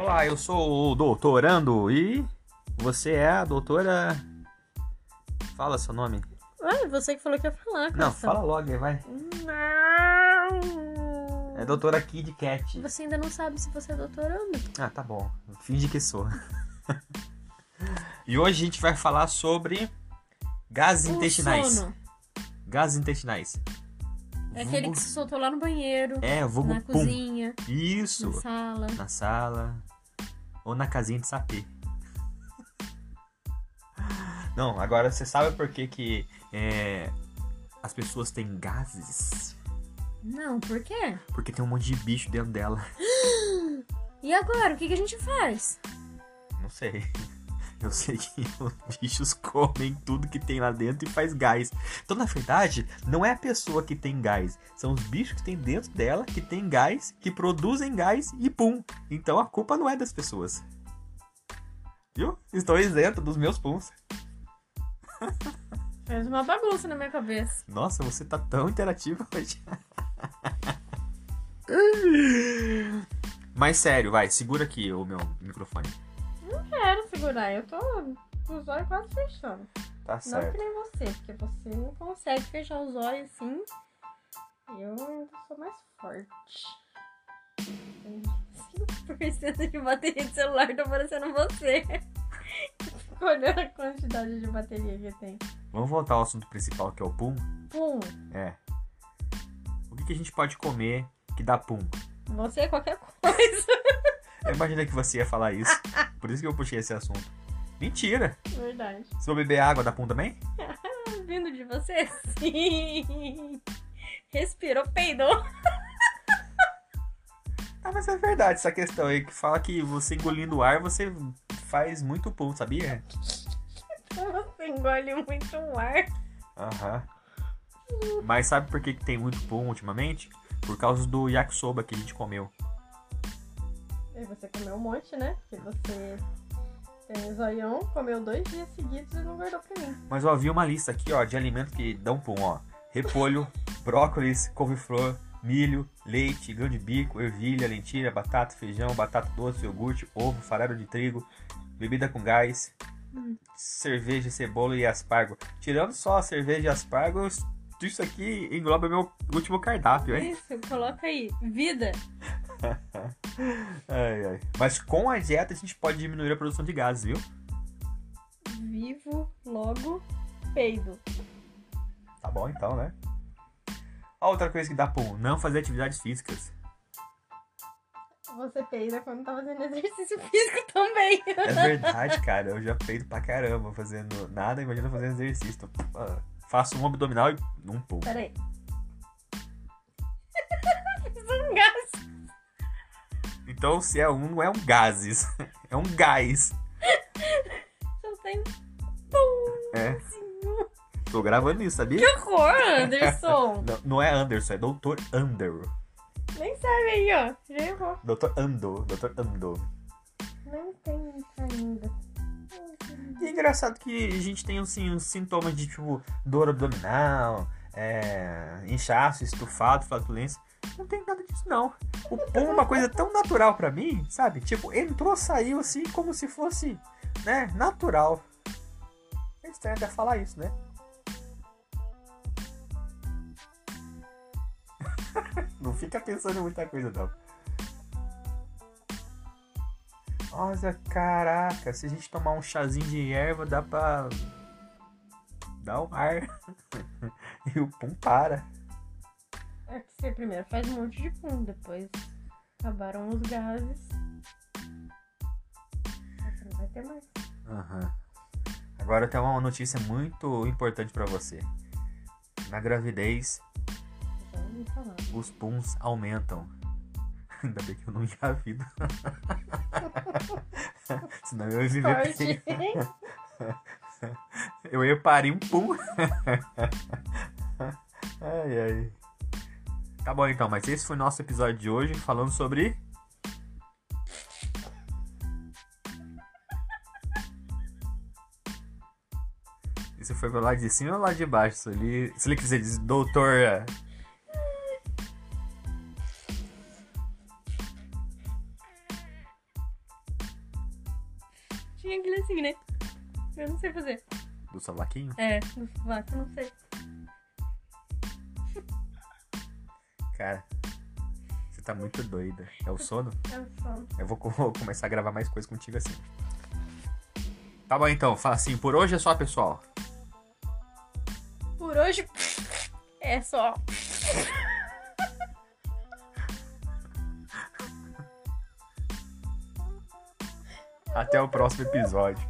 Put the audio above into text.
Olá, eu sou o doutorando e você é a doutora. Fala seu nome. Ué, você que falou que ia falar, Não, fala logo vai. Não. É doutora Kid Cat. Você ainda não sabe se você é doutorando. Ah, tá bom. Finge que sou. e hoje a gente vai falar sobre gases O intestinais. sono. Gases intestinais. É aquele Vulgo- que se soltou lá no banheiro, É, vulgo na pum. cozinha, Isso. na sala. Na sala. Ou na casinha de sapê. Não, agora você sabe por que, que é, as pessoas têm gases? Não, por quê? Porque tem um monte de bicho dentro dela. E agora, o que, que a gente faz? Não sei. Eu sei que os bichos comem tudo que tem lá dentro e faz gás. Então, na verdade, não é a pessoa que tem gás. São os bichos que tem dentro dela, que tem gás, que produzem gás e pum. Então a culpa não é das pessoas. Viu? Estou isento dos meus puns. Fez uma bagunça na minha cabeça. Nossa, você tá tão interativo hoje. Mas sério, vai, segura aqui o meu microfone. Não segurar, eu tô com os olhos quase fechando. Tá Não que certo. nem você, porque você não consegue fechar os olhos assim. Eu ainda sou mais forte. Tem 5% de bateria de celular tá parecendo você. Fico olhando a quantidade de bateria que tem. Vamos voltar ao assunto principal, que é o pum? Pum, É. O que, que a gente pode comer que dá pum? você é qualquer coisa. Eu imaginei que você ia falar isso. Por isso que eu puxei esse assunto. Mentira! Verdade. Se eu beber água, dá pum também? Vindo de você? Sim. Respirou, peidou. Ah, mas é verdade essa questão aí, que fala que você engolindo ar, você faz muito pum, sabia? Você engole muito ar. Aham. Mas sabe por que, que tem muito pum ultimamente? Por causa do yakisoba que a gente comeu. E você comeu um monte, né? Porque você tem zoião, comeu dois dias seguidos e não guardou pra mim. Mas ó, vi uma lista aqui, ó, de alimentos que dão pum, ó. Repolho, brócolis, couve-flor, milho, leite, grão de bico, ervilha, lentilha, batata, feijão, batata doce, iogurte, ovo, farelo de trigo, bebida com gás, Hum. cerveja, cebola e aspargo. Tirando só a cerveja e aspargo, isso aqui engloba meu último cardápio, hein? Isso, coloca aí. Vida. Ai, ai. Mas com a dieta a gente pode diminuir a produção de gases, viu? Vivo, logo, peido. Tá bom então, né? A outra coisa que dá pum, não fazer atividades físicas. Você peida quando tá fazendo exercício físico também. É verdade, cara. Eu já peido pra caramba fazendo nada, imagina fazendo exercício. Então, ah, faço um abdominal e um pum. Peraí. Então, se é um, não é um gases. É um gás. Só tem pum. É. Tô gravando isso, sabia? Que horror, Anderson. Não, não é Anderson, é Doutor Ander. Nem sabe aí, ó. Já errou. Doutor Ando. Doutor Ando. Nem tem isso ainda. E é engraçado que a gente tem assim, uns sintomas de tipo dor abdominal, é, inchaço, estufado, flatulência. Não tem nada disso, não. O pum é uma coisa tão natural pra mim, sabe? Tipo, entrou, saiu assim, como se fosse, né, natural. É estranho até falar isso, né? não fica pensando em muita coisa, não. Nossa, caraca, se a gente tomar um chazinho de erva, dá pra dar um ar. e o pum para. É que você primeiro faz um monte de pum, depois acabaram os gases. Você não vai ter mais. Aham. Agora tem uma notícia muito importante pra você. Na gravidez, os puns aumentam. Ainda bem que eu não engravido. Senão eu ia viver Sorte. Eu ia parir um pum. ai, ai. Tá bom então, mas esse foi o nosso episódio de hoje falando sobre. Isso foi pro lado de cima ou lá de baixo? Se ele, se ele quiser dizer doutor. Tinha aquele assim, né? Eu não sei fazer. Do sovaquinho? É, do sovaco, eu não sei. Cara, você tá muito doida. É o sono? É o sono. Eu vou co- vou começar a gravar mais coisas contigo assim. Tá bom então, fala assim, por hoje é só, pessoal. Por hoje é só. Até o próximo episódio.